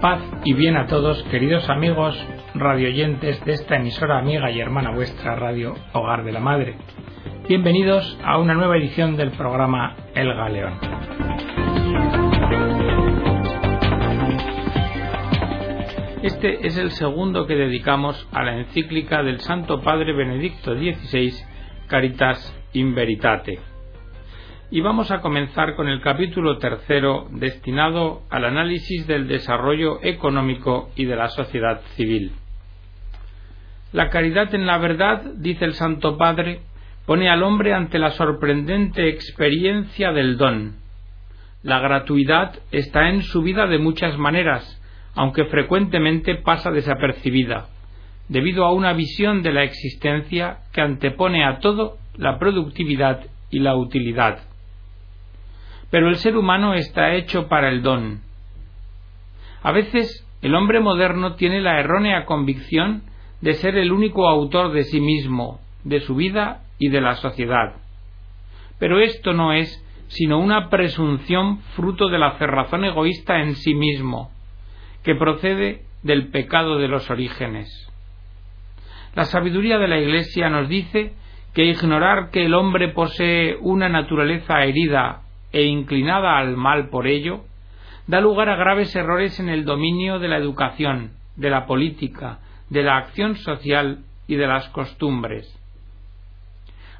Paz y bien a todos, queridos amigos radioyentes de esta emisora amiga y hermana vuestra Radio Hogar de la Madre. Bienvenidos a una nueva edición del programa El Galeón. Este es el segundo que dedicamos a la encíclica del Santo Padre Benedicto XVI, Caritas in Veritate y vamos a comenzar con el capítulo tercero destinado al análisis del desarrollo económico y de la sociedad civil. La caridad en la verdad, dice el Santo Padre, pone al hombre ante la sorprendente experiencia del don. La gratuidad está en su vida de muchas maneras, aunque frecuentemente pasa desapercibida, debido a una visión de la existencia que antepone a todo la productividad y la utilidad. Pero el ser humano está hecho para el don. A veces el hombre moderno tiene la errónea convicción de ser el único autor de sí mismo, de su vida y de la sociedad. Pero esto no es sino una presunción fruto de la cerrazón egoísta en sí mismo, que procede del pecado de los orígenes. La sabiduría de la Iglesia nos dice que ignorar que el hombre posee una naturaleza herida e inclinada al mal por ello, da lugar a graves errores en el dominio de la educación, de la política, de la acción social y de las costumbres.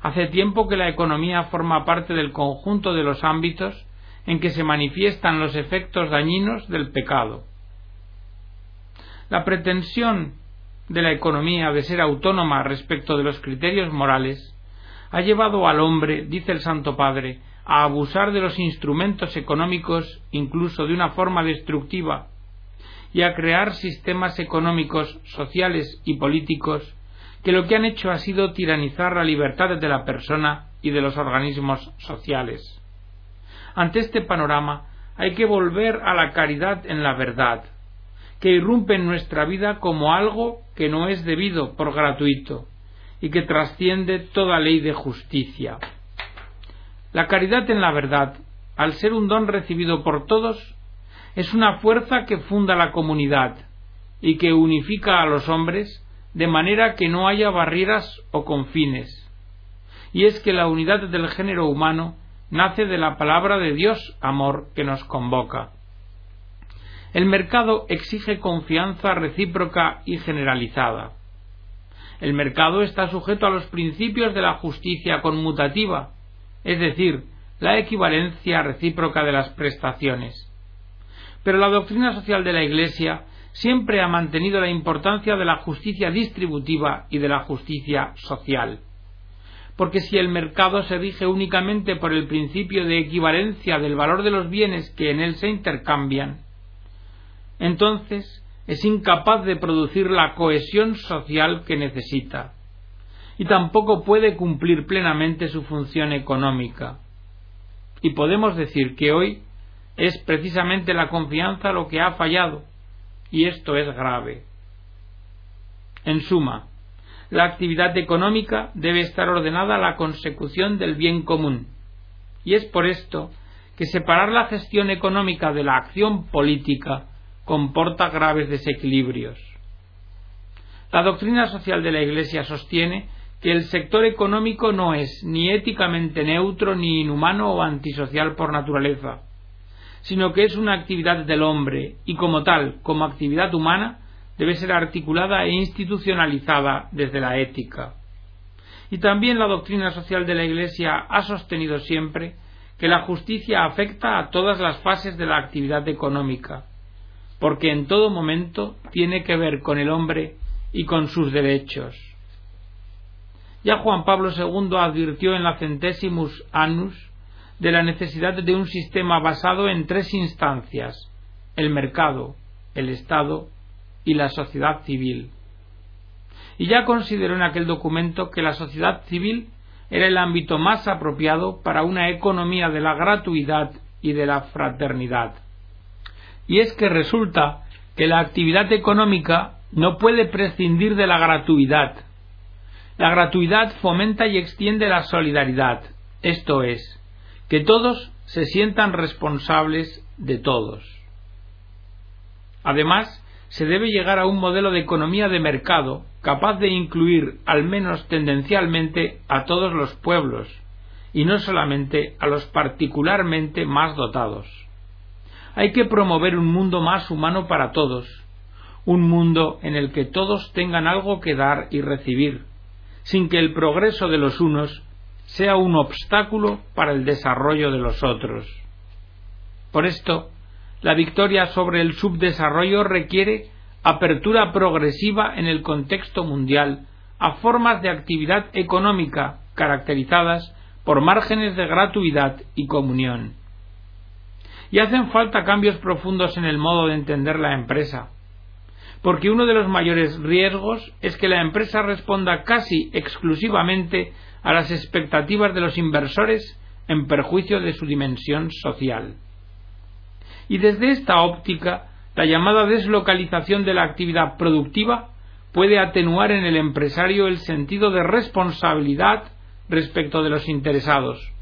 Hace tiempo que la economía forma parte del conjunto de los ámbitos en que se manifiestan los efectos dañinos del pecado. La pretensión de la economía de ser autónoma respecto de los criterios morales ha llevado al hombre, dice el Santo Padre, a abusar de los instrumentos económicos incluso de una forma destructiva y a crear sistemas económicos, sociales y políticos que lo que han hecho ha sido tiranizar la libertad de la persona y de los organismos sociales. Ante este panorama hay que volver a la caridad en la verdad, que irrumpe en nuestra vida como algo que no es debido por gratuito y que trasciende toda ley de justicia. La caridad en la verdad, al ser un don recibido por todos, es una fuerza que funda la comunidad y que unifica a los hombres de manera que no haya barreras o confines. Y es que la unidad del género humano nace de la palabra de Dios amor que nos convoca. El mercado exige confianza recíproca y generalizada. El mercado está sujeto a los principios de la justicia conmutativa, es decir, la equivalencia recíproca de las prestaciones. Pero la doctrina social de la Iglesia siempre ha mantenido la importancia de la justicia distributiva y de la justicia social. Porque si el mercado se rige únicamente por el principio de equivalencia del valor de los bienes que en él se intercambian, entonces es incapaz de producir la cohesión social que necesita y tampoco puede cumplir plenamente su función económica. Y podemos decir que hoy es precisamente la confianza lo que ha fallado, y esto es grave. En suma, la actividad económica debe estar ordenada a la consecución del bien común, y es por esto que separar la gestión económica de la acción política comporta graves desequilibrios. La doctrina social de la Iglesia sostiene que el sector económico no es ni éticamente neutro ni inhumano o antisocial por naturaleza, sino que es una actividad del hombre y como tal, como actividad humana, debe ser articulada e institucionalizada desde la ética. Y también la doctrina social de la Iglesia ha sostenido siempre que la justicia afecta a todas las fases de la actividad económica, porque en todo momento tiene que ver con el hombre y con sus derechos. Ya Juan Pablo II advirtió en la Centesimus Annus de la necesidad de un sistema basado en tres instancias el mercado, el Estado y la sociedad civil. Y ya consideró en aquel documento que la sociedad civil era el ámbito más apropiado para una economía de la gratuidad y de la fraternidad. Y es que resulta que la actividad económica no puede prescindir de la gratuidad, la gratuidad fomenta y extiende la solidaridad, esto es, que todos se sientan responsables de todos. Además, se debe llegar a un modelo de economía de mercado capaz de incluir, al menos tendencialmente, a todos los pueblos, y no solamente a los particularmente más dotados. Hay que promover un mundo más humano para todos, un mundo en el que todos tengan algo que dar y recibir, sin que el progreso de los unos sea un obstáculo para el desarrollo de los otros. Por esto, la victoria sobre el subdesarrollo requiere apertura progresiva en el contexto mundial a formas de actividad económica caracterizadas por márgenes de gratuidad y comunión. Y hacen falta cambios profundos en el modo de entender la empresa, porque uno de los mayores riesgos es que la empresa responda casi exclusivamente a las expectativas de los inversores en perjuicio de su dimensión social. Y desde esta óptica, la llamada deslocalización de la actividad productiva puede atenuar en el empresario el sentido de responsabilidad respecto de los interesados,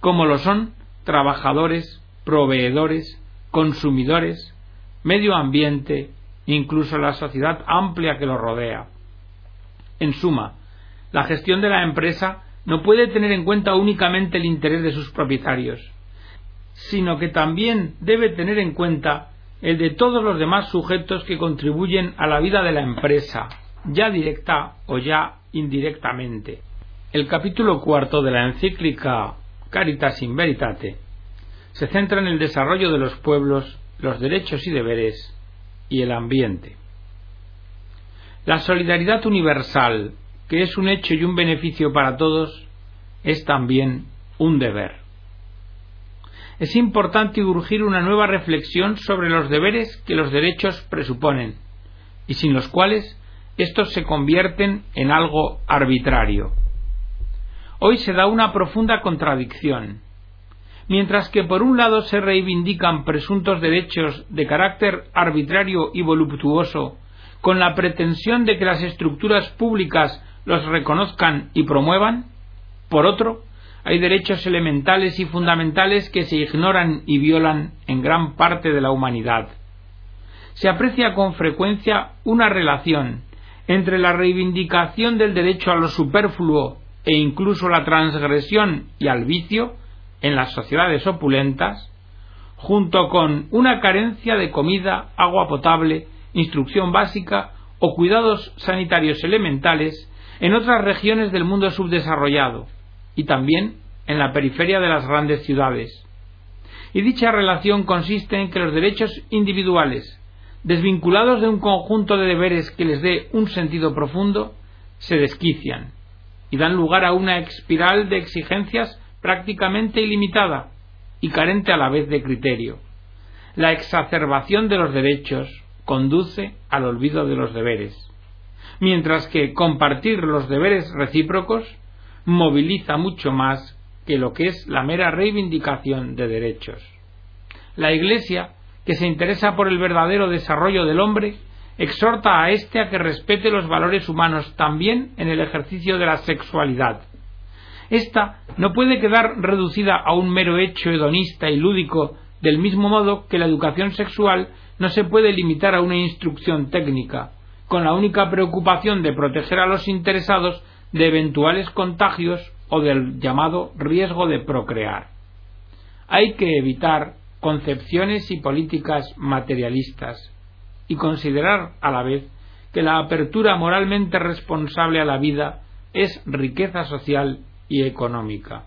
como lo son trabajadores, proveedores, consumidores, medio ambiente, incluso la sociedad amplia que lo rodea. En suma, la gestión de la empresa no puede tener en cuenta únicamente el interés de sus propietarios, sino que también debe tener en cuenta el de todos los demás sujetos que contribuyen a la vida de la empresa, ya directa o ya indirectamente. El capítulo cuarto de la encíclica Caritas in Veritate se centra en el desarrollo de los pueblos, los derechos y deberes y el ambiente. La solidaridad universal, que es un hecho y un beneficio para todos, es también un deber. Es importante urgir una nueva reflexión sobre los deberes que los derechos presuponen, y sin los cuales estos se convierten en algo arbitrario. Hoy se da una profunda contradicción mientras que por un lado se reivindican presuntos derechos de carácter arbitrario y voluptuoso, con la pretensión de que las estructuras públicas los reconozcan y promuevan, por otro, hay derechos elementales y fundamentales que se ignoran y violan en gran parte de la humanidad. Se aprecia con frecuencia una relación entre la reivindicación del derecho a lo superfluo e incluso la transgresión y al vicio en las sociedades opulentas, junto con una carencia de comida, agua potable, instrucción básica o cuidados sanitarios elementales en otras regiones del mundo subdesarrollado y también en la periferia de las grandes ciudades. Y dicha relación consiste en que los derechos individuales, desvinculados de un conjunto de deberes que les dé un sentido profundo, se desquician y dan lugar a una espiral de exigencias prácticamente ilimitada y carente a la vez de criterio. La exacerbación de los derechos conduce al olvido de los deberes, mientras que compartir los deberes recíprocos moviliza mucho más que lo que es la mera reivindicación de derechos. La Iglesia, que se interesa por el verdadero desarrollo del hombre, exhorta a éste a que respete los valores humanos también en el ejercicio de la sexualidad, esta no puede quedar reducida a un mero hecho hedonista y lúdico, del mismo modo que la educación sexual no se puede limitar a una instrucción técnica, con la única preocupación de proteger a los interesados de eventuales contagios o del llamado riesgo de procrear. Hay que evitar concepciones y políticas materialistas y considerar a la vez que la apertura moralmente responsable a la vida es riqueza social y económica.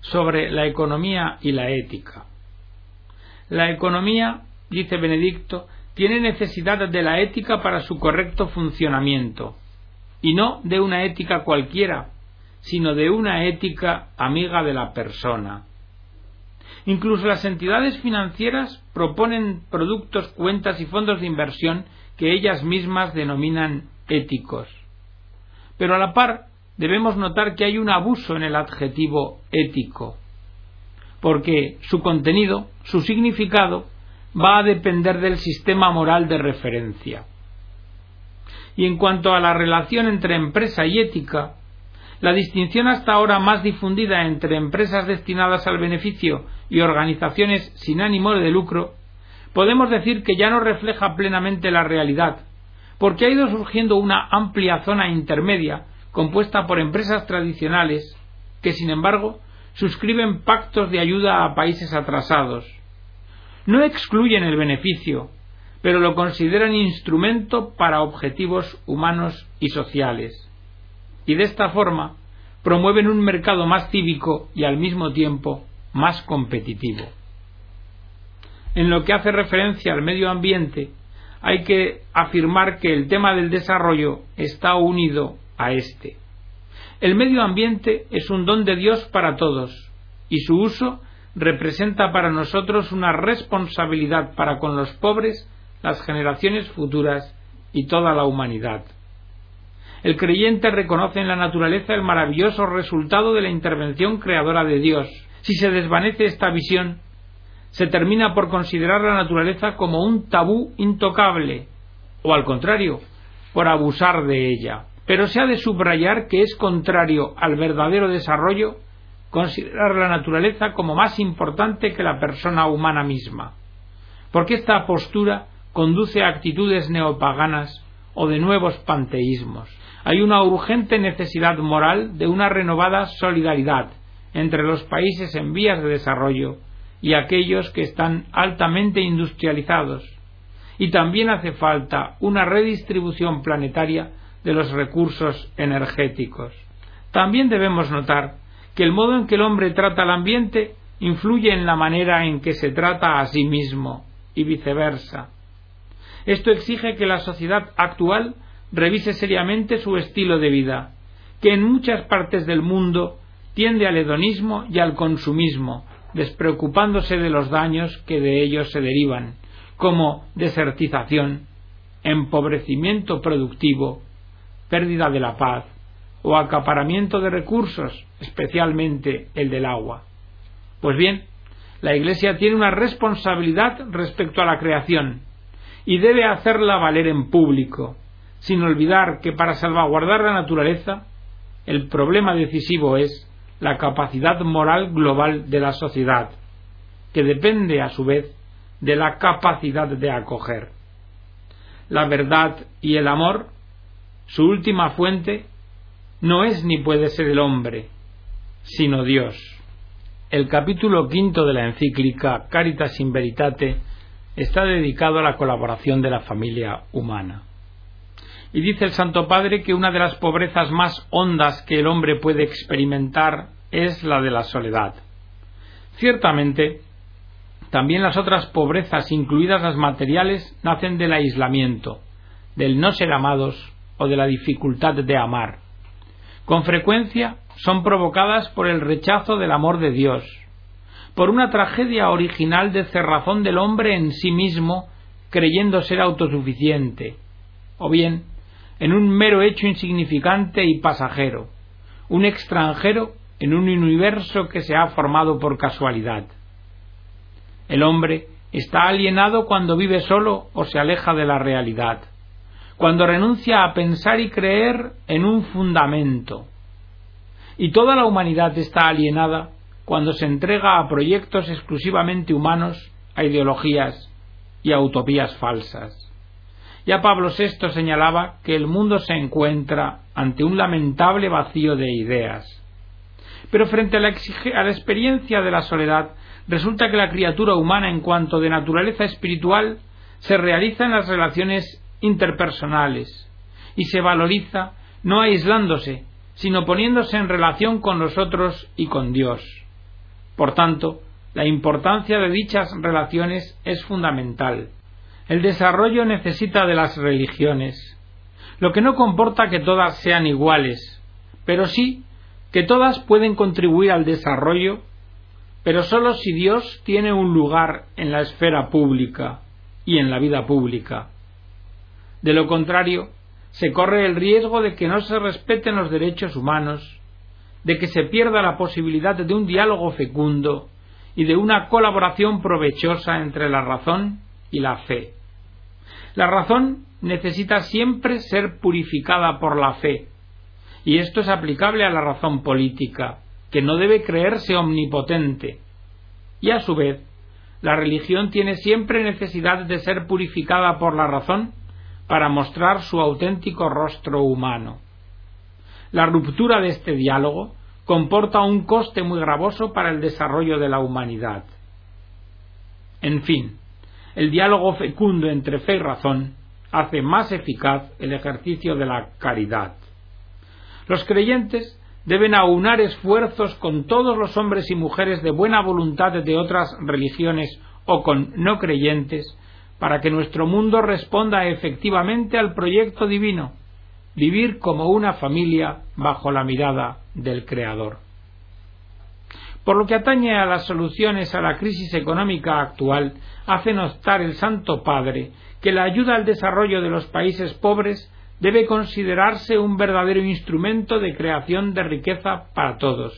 Sobre la economía y la ética. La economía, dice Benedicto, tiene necesidad de la ética para su correcto funcionamiento, y no de una ética cualquiera, sino de una ética amiga de la persona. Incluso las entidades financieras proponen productos, cuentas y fondos de inversión que ellas mismas denominan éticos. Pero a la par debemos notar que hay un abuso en el adjetivo ético, porque su contenido, su significado, va a depender del sistema moral de referencia. Y en cuanto a la relación entre empresa y ética, la distinción hasta ahora más difundida entre empresas destinadas al beneficio y organizaciones sin ánimo de lucro podemos decir que ya no refleja plenamente la realidad, porque ha ido surgiendo una amplia zona intermedia compuesta por empresas tradicionales que, sin embargo, suscriben pactos de ayuda a países atrasados. No excluyen el beneficio, pero lo consideran instrumento para objetivos humanos y sociales. Y de esta forma promueven un mercado más cívico y al mismo tiempo más competitivo. En lo que hace referencia al medio ambiente, hay que afirmar que el tema del desarrollo está unido a este. El medio ambiente es un don de Dios para todos y su uso representa para nosotros una responsabilidad para con los pobres, las generaciones futuras y toda la humanidad. El creyente reconoce en la naturaleza el maravilloso resultado de la intervención creadora de Dios. Si se desvanece esta visión, se termina por considerar la naturaleza como un tabú intocable, o al contrario, por abusar de ella. Pero se ha de subrayar que es contrario al verdadero desarrollo considerar la naturaleza como más importante que la persona humana misma, porque esta postura conduce a actitudes neopaganas o de nuevos panteísmos. Hay una urgente necesidad moral de una renovada solidaridad entre los países en vías de desarrollo y aquellos que están altamente industrializados. Y también hace falta una redistribución planetaria de los recursos energéticos. También debemos notar que el modo en que el hombre trata al ambiente influye en la manera en que se trata a sí mismo y viceversa. Esto exige que la sociedad actual revise seriamente su estilo de vida, que en muchas partes del mundo tiende al hedonismo y al consumismo, despreocupándose de los daños que de ellos se derivan, como desertización, empobrecimiento productivo, pérdida de la paz o acaparamiento de recursos, especialmente el del agua. Pues bien, la Iglesia tiene una responsabilidad respecto a la creación y debe hacerla valer en público, sin olvidar que para salvaguardar la naturaleza, el problema decisivo es la capacidad moral global de la sociedad, que depende a su vez de la capacidad de acoger. La verdad y el amor, su última fuente, no es ni puede ser el hombre, sino Dios. El capítulo quinto de la encíclica Caritas in Veritate está dedicado a la colaboración de la familia humana. Y dice el Santo Padre que una de las pobrezas más hondas que el hombre puede experimentar es la de la soledad. Ciertamente, también las otras pobrezas, incluidas las materiales, nacen del aislamiento, del no ser amados o de la dificultad de amar. Con frecuencia son provocadas por el rechazo del amor de Dios, por una tragedia original de cerrazón del hombre en sí mismo, creyendo ser autosuficiente, o bien en un mero hecho insignificante y pasajero, un extranjero en un universo que se ha formado por casualidad. El hombre está alienado cuando vive solo o se aleja de la realidad, cuando renuncia a pensar y creer en un fundamento. Y toda la humanidad está alienada cuando se entrega a proyectos exclusivamente humanos, a ideologías y a utopías falsas. Ya Pablo VI señalaba que el mundo se encuentra ante un lamentable vacío de ideas. Pero frente a la, a la experiencia de la soledad, resulta que la criatura humana en cuanto de naturaleza espiritual se realiza en las relaciones interpersonales y se valoriza no aislándose, sino poniéndose en relación con los otros y con Dios. Por tanto, la importancia de dichas relaciones es fundamental. El desarrollo necesita de las religiones, lo que no comporta que todas sean iguales, pero sí que todas pueden contribuir al desarrollo, pero sólo si Dios tiene un lugar en la esfera pública y en la vida pública. De lo contrario, se corre el riesgo de que no se respeten los derechos humanos, de que se pierda la posibilidad de un diálogo fecundo y de una colaboración provechosa entre la razón y la fe. La razón necesita siempre ser purificada por la fe, y esto es aplicable a la razón política, que no debe creerse omnipotente, y a su vez la religión tiene siempre necesidad de ser purificada por la razón para mostrar su auténtico rostro humano. La ruptura de este diálogo comporta un coste muy gravoso para el desarrollo de la humanidad. En fin, el diálogo fecundo entre fe y razón hace más eficaz el ejercicio de la caridad. Los creyentes deben aunar esfuerzos con todos los hombres y mujeres de buena voluntad de otras religiones o con no creyentes para que nuestro mundo responda efectivamente al proyecto divino, vivir como una familia bajo la mirada del Creador. Por lo que atañe a las soluciones a la crisis económica actual, hace notar el Santo Padre que la ayuda al desarrollo de los países pobres debe considerarse un verdadero instrumento de creación de riqueza para todos,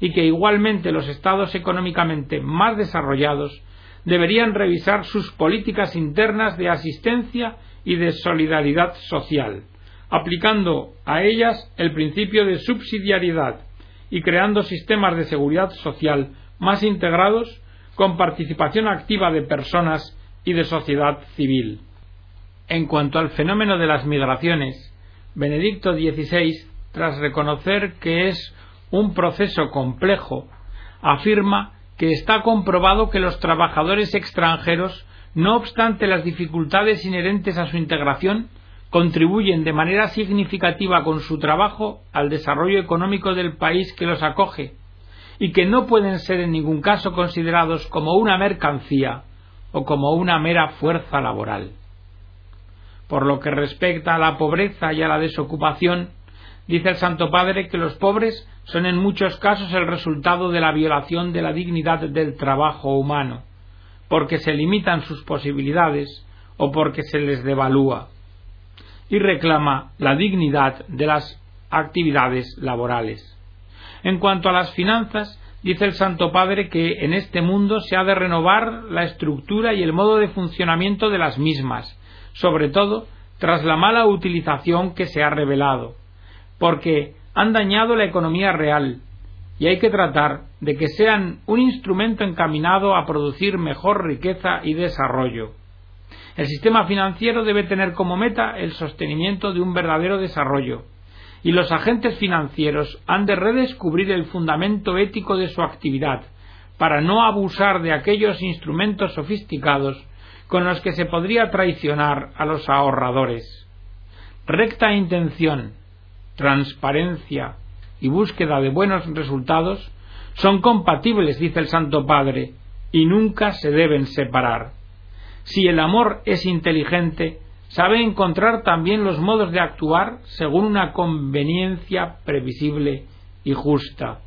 y que igualmente los estados económicamente más desarrollados deberían revisar sus políticas internas de asistencia y de solidaridad social, aplicando a ellas el principio de subsidiariedad y creando sistemas de seguridad social más integrados con participación activa de personas y de sociedad civil. En cuanto al fenómeno de las migraciones, Benedicto XVI, tras reconocer que es un proceso complejo, afirma que está comprobado que los trabajadores extranjeros, no obstante las dificultades inherentes a su integración, contribuyen de manera significativa con su trabajo al desarrollo económico del país que los acoge y que no pueden ser en ningún caso considerados como una mercancía o como una mera fuerza laboral. Por lo que respecta a la pobreza y a la desocupación, dice el Santo Padre que los pobres son en muchos casos el resultado de la violación de la dignidad del trabajo humano, porque se limitan sus posibilidades o porque se les devalúa, y reclama la dignidad de las actividades laborales. En cuanto a las finanzas, dice el Santo Padre que en este mundo se ha de renovar la estructura y el modo de funcionamiento de las mismas, sobre todo tras la mala utilización que se ha revelado, porque han dañado la economía real y hay que tratar de que sean un instrumento encaminado a producir mejor riqueza y desarrollo. El sistema financiero debe tener como meta el sostenimiento de un verdadero desarrollo, y los agentes financieros han de redescubrir el fundamento ético de su actividad, para no abusar de aquellos instrumentos sofisticados con los que se podría traicionar a los ahorradores. Recta intención, transparencia y búsqueda de buenos resultados son compatibles, dice el Santo Padre, y nunca se deben separar. Si el amor es inteligente, sabe encontrar también los modos de actuar según una conveniencia previsible y justa.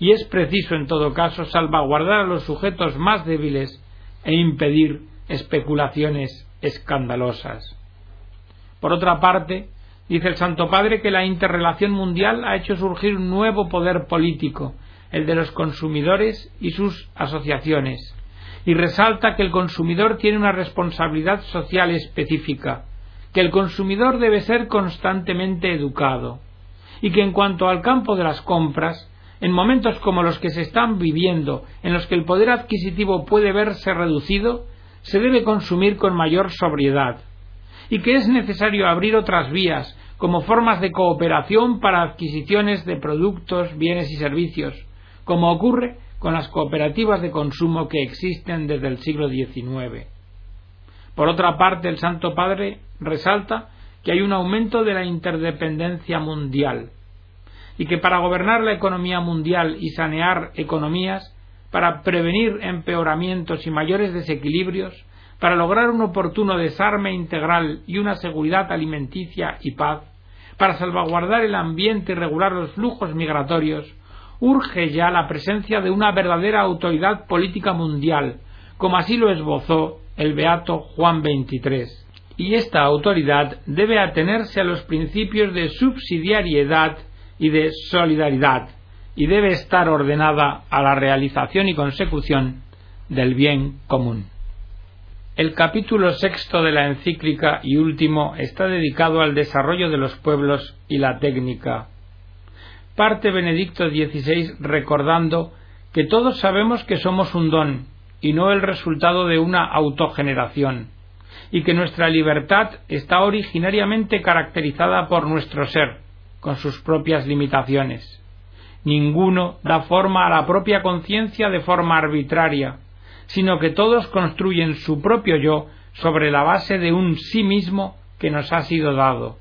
Y es preciso, en todo caso, salvaguardar a los sujetos más débiles e impedir especulaciones escandalosas. Por otra parte, Dice el Santo Padre que la interrelación mundial ha hecho surgir un nuevo poder político, el de los consumidores y sus asociaciones, y resalta que el consumidor tiene una responsabilidad social específica, que el consumidor debe ser constantemente educado, y que en cuanto al campo de las compras, en momentos como los que se están viviendo, en los que el poder adquisitivo puede verse reducido, se debe consumir con mayor sobriedad, y que es necesario abrir otras vías como formas de cooperación para adquisiciones de productos, bienes y servicios, como ocurre con las cooperativas de consumo que existen desde el siglo XIX. Por otra parte, el Santo Padre resalta que hay un aumento de la interdependencia mundial y que para gobernar la economía mundial y sanear economías, para prevenir empeoramientos y mayores desequilibrios, para lograr un oportuno desarme integral y una seguridad alimenticia y paz, para salvaguardar el ambiente y regular los flujos migratorios, urge ya la presencia de una verdadera autoridad política mundial, como así lo esbozó el beato Juan XXIII. Y esta autoridad debe atenerse a los principios de subsidiariedad y de solidaridad, y debe estar ordenada a la realización y consecución del bien común. El capítulo sexto de la encíclica y último está dedicado al desarrollo de los pueblos y la técnica. Parte Benedicto XVI recordando que todos sabemos que somos un don y no el resultado de una autogeneración, y que nuestra libertad está originariamente caracterizada por nuestro ser, con sus propias limitaciones. Ninguno da forma a la propia conciencia de forma arbitraria, sino que todos construyen su propio yo sobre la base de un sí mismo que nos ha sido dado.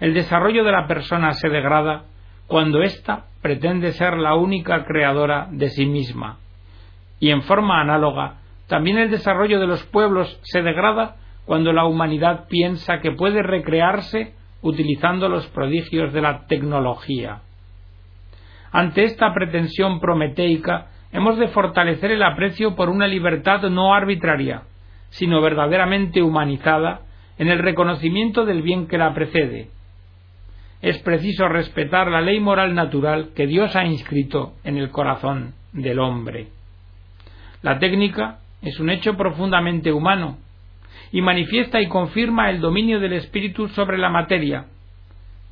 El desarrollo de la persona se degrada cuando ésta pretende ser la única creadora de sí misma. Y en forma análoga, también el desarrollo de los pueblos se degrada cuando la humanidad piensa que puede recrearse utilizando los prodigios de la tecnología. Ante esta pretensión prometeica, hemos de fortalecer el aprecio por una libertad no arbitraria, sino verdaderamente humanizada en el reconocimiento del bien que la precede. Es preciso respetar la ley moral natural que Dios ha inscrito en el corazón del hombre. La técnica es un hecho profundamente humano y manifiesta y confirma el dominio del espíritu sobre la materia,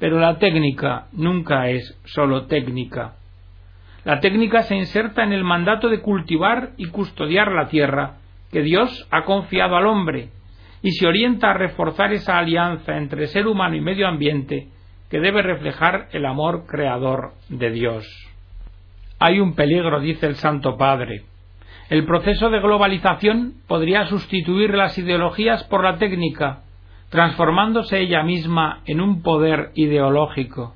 pero la técnica nunca es sólo técnica. La técnica se inserta en el mandato de cultivar y custodiar la tierra que Dios ha confiado al hombre y se orienta a reforzar esa alianza entre ser humano y medio ambiente que debe reflejar el amor creador de Dios. Hay un peligro, dice el Santo Padre. El proceso de globalización podría sustituir las ideologías por la técnica, transformándose ella misma en un poder ideológico.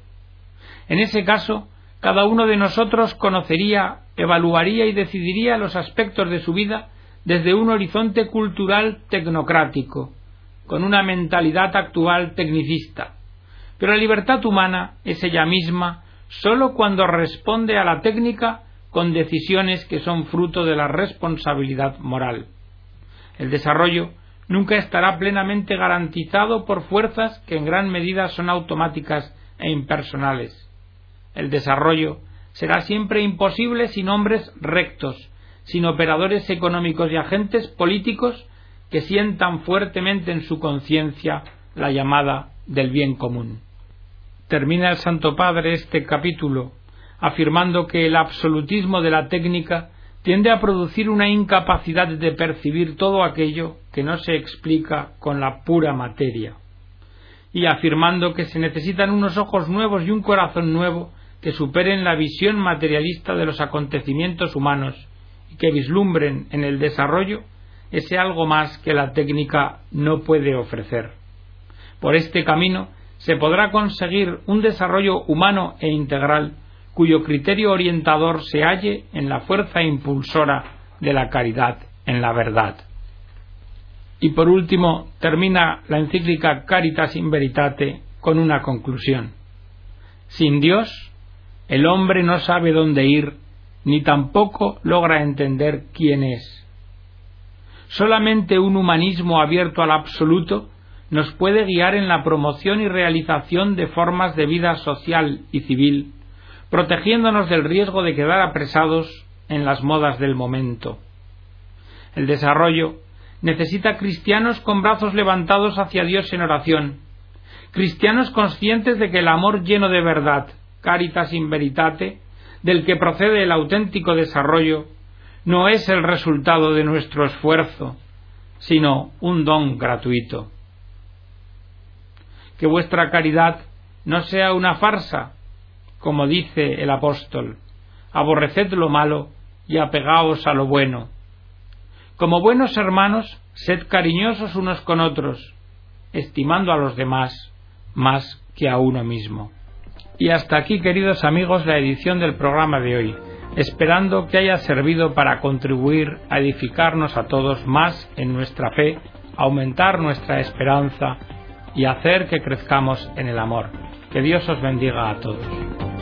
En ese caso, cada uno de nosotros conocería, evaluaría y decidiría los aspectos de su vida desde un horizonte cultural tecnocrático, con una mentalidad actual tecnicista. Pero la libertad humana es ella misma sólo cuando responde a la técnica con decisiones que son fruto de la responsabilidad moral. El desarrollo nunca estará plenamente garantizado por fuerzas que en gran medida son automáticas e impersonales. El desarrollo será siempre imposible sin hombres rectos, sin operadores económicos y agentes políticos que sientan fuertemente en su conciencia la llamada del bien común. Termina el Santo Padre este capítulo afirmando que el absolutismo de la técnica tiende a producir una incapacidad de percibir todo aquello que no se explica con la pura materia, y afirmando que se necesitan unos ojos nuevos y un corazón nuevo que superen la visión materialista de los acontecimientos humanos que vislumbren en el desarrollo ese algo más que la técnica no puede ofrecer. Por este camino se podrá conseguir un desarrollo humano e integral cuyo criterio orientador se halle en la fuerza impulsora de la caridad en la verdad. Y por último, termina la encíclica Caritas in Veritate con una conclusión. Sin Dios, el hombre no sabe dónde ir ni tampoco logra entender quién es. Solamente un humanismo abierto al absoluto nos puede guiar en la promoción y realización de formas de vida social y civil, protegiéndonos del riesgo de quedar apresados en las modas del momento. El desarrollo necesita cristianos con brazos levantados hacia Dios en oración, cristianos conscientes de que el amor lleno de verdad, caritas in veritate, del que procede el auténtico desarrollo no es el resultado de nuestro esfuerzo, sino un don gratuito. Que vuestra caridad no sea una farsa, como dice el apóstol, aborreced lo malo y apegaos a lo bueno. Como buenos hermanos, sed cariñosos unos con otros, estimando a los demás más que a uno mismo. Y hasta aquí, queridos amigos, la edición del programa de hoy, esperando que haya servido para contribuir a edificarnos a todos más en nuestra fe, aumentar nuestra esperanza y hacer que crezcamos en el amor. Que Dios os bendiga a todos.